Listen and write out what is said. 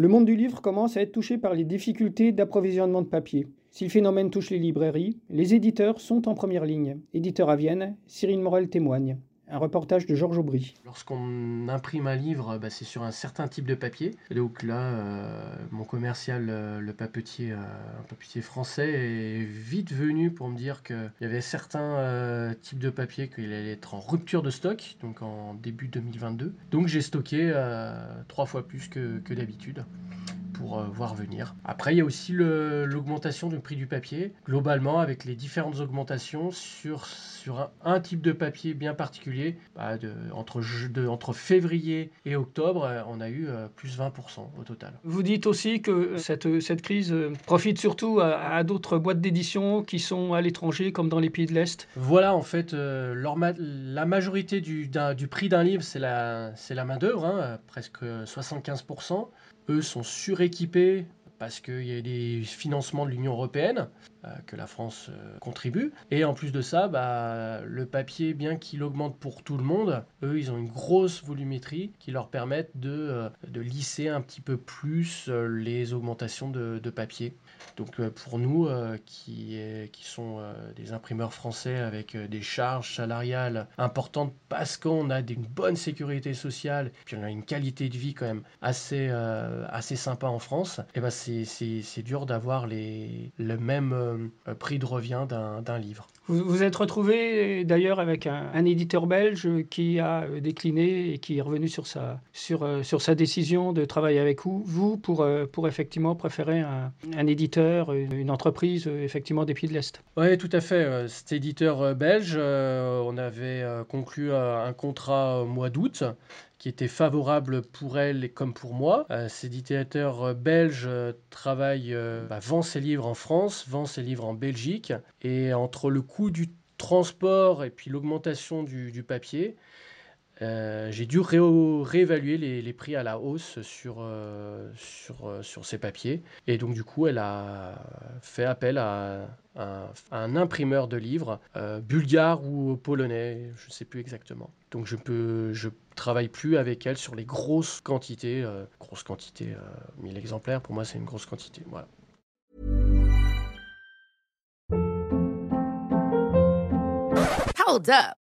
Le monde du livre commence à être touché par les difficultés d'approvisionnement de papier. Si le phénomène touche les librairies, les éditeurs sont en première ligne. Éditeur à Vienne, Cyril Morel témoigne. Un reportage de Georges Aubry. Lorsqu'on imprime un livre, bah, c'est sur un certain type de papier. Donc là, euh, mon commercial, euh, le papetier, euh, un papetier français, est vite venu pour me dire qu'il y avait certains types de papier qu'il allait être en rupture de stock, donc en début 2022. Donc j'ai stocké trois fois plus que d'habitude pour voir venir. Après, il y a aussi l'augmentation du prix du papier. Globalement, avec les différentes augmentations sur, sur un, type de papier bien particulier, bah, de, entre, de, entre février et octobre, euh, on a eu euh, plus 20% au total. Vous dites aussi que cette, cette crise euh, profite surtout à, d'autres boîtes d'édition qui sont à l'étranger, comme dans les pays de l'Est Voilà, en fait, la majorité du, du prix d'un livre, c'est la, la main-d'œuvre, hein, presque 75% eux sont suréquipés parce qu'il y a des financements de l'Union européenne euh, que la France euh, contribue. Et en plus de ça, bah, le papier, bien qu'il augmente pour tout le monde, eux, ils ont une grosse volumétrie qui leur permettent de, euh, de lisser un petit peu plus les augmentations de, papier. Donc pour nous, qui, qui sont des imprimeurs français avec des charges salariales importantes parce qu'on a une bonne sécurité sociale, puis on a une qualité de vie quand même assez, assez sympa en France, et ben c'est dur d'avoir le même euh, prix de revient d'un livre. Vous vous êtes retrouvé d'ailleurs avec un, éditeur belge qui a décliné et qui est revenu sur sa, sur, euh, sur sa décision de travailler avec vous, vous pour, euh, pour effectivement préférer un, un éditeur, une entreprise effectivement des Pieds de l'Est. Oui, tout à fait. Cet éditeur belge, on avait conclu un contrat au mois d'août qui était favorable pour elle et comme pour moi. Euh, cet éditeur euh, belge euh, travaille, bah, vend ses livres en France, vend ses livres en Belgique, et entre le coût du transport et puis l'augmentation du, papier, j'ai dû réévaluer les, prix à la hausse sur, sur, sur ces papiers. Et donc du coup, elle a fait appel à, un imprimeur de livres, bulgare ou polonais, je ne sais plus exactement. Donc je peux, je travaille plus avec elle sur les grosses quantités, euh, grosses quantités, euh, 1000 exemplaires. Pour moi, c'est une grosse quantité. Voilà. Hold up.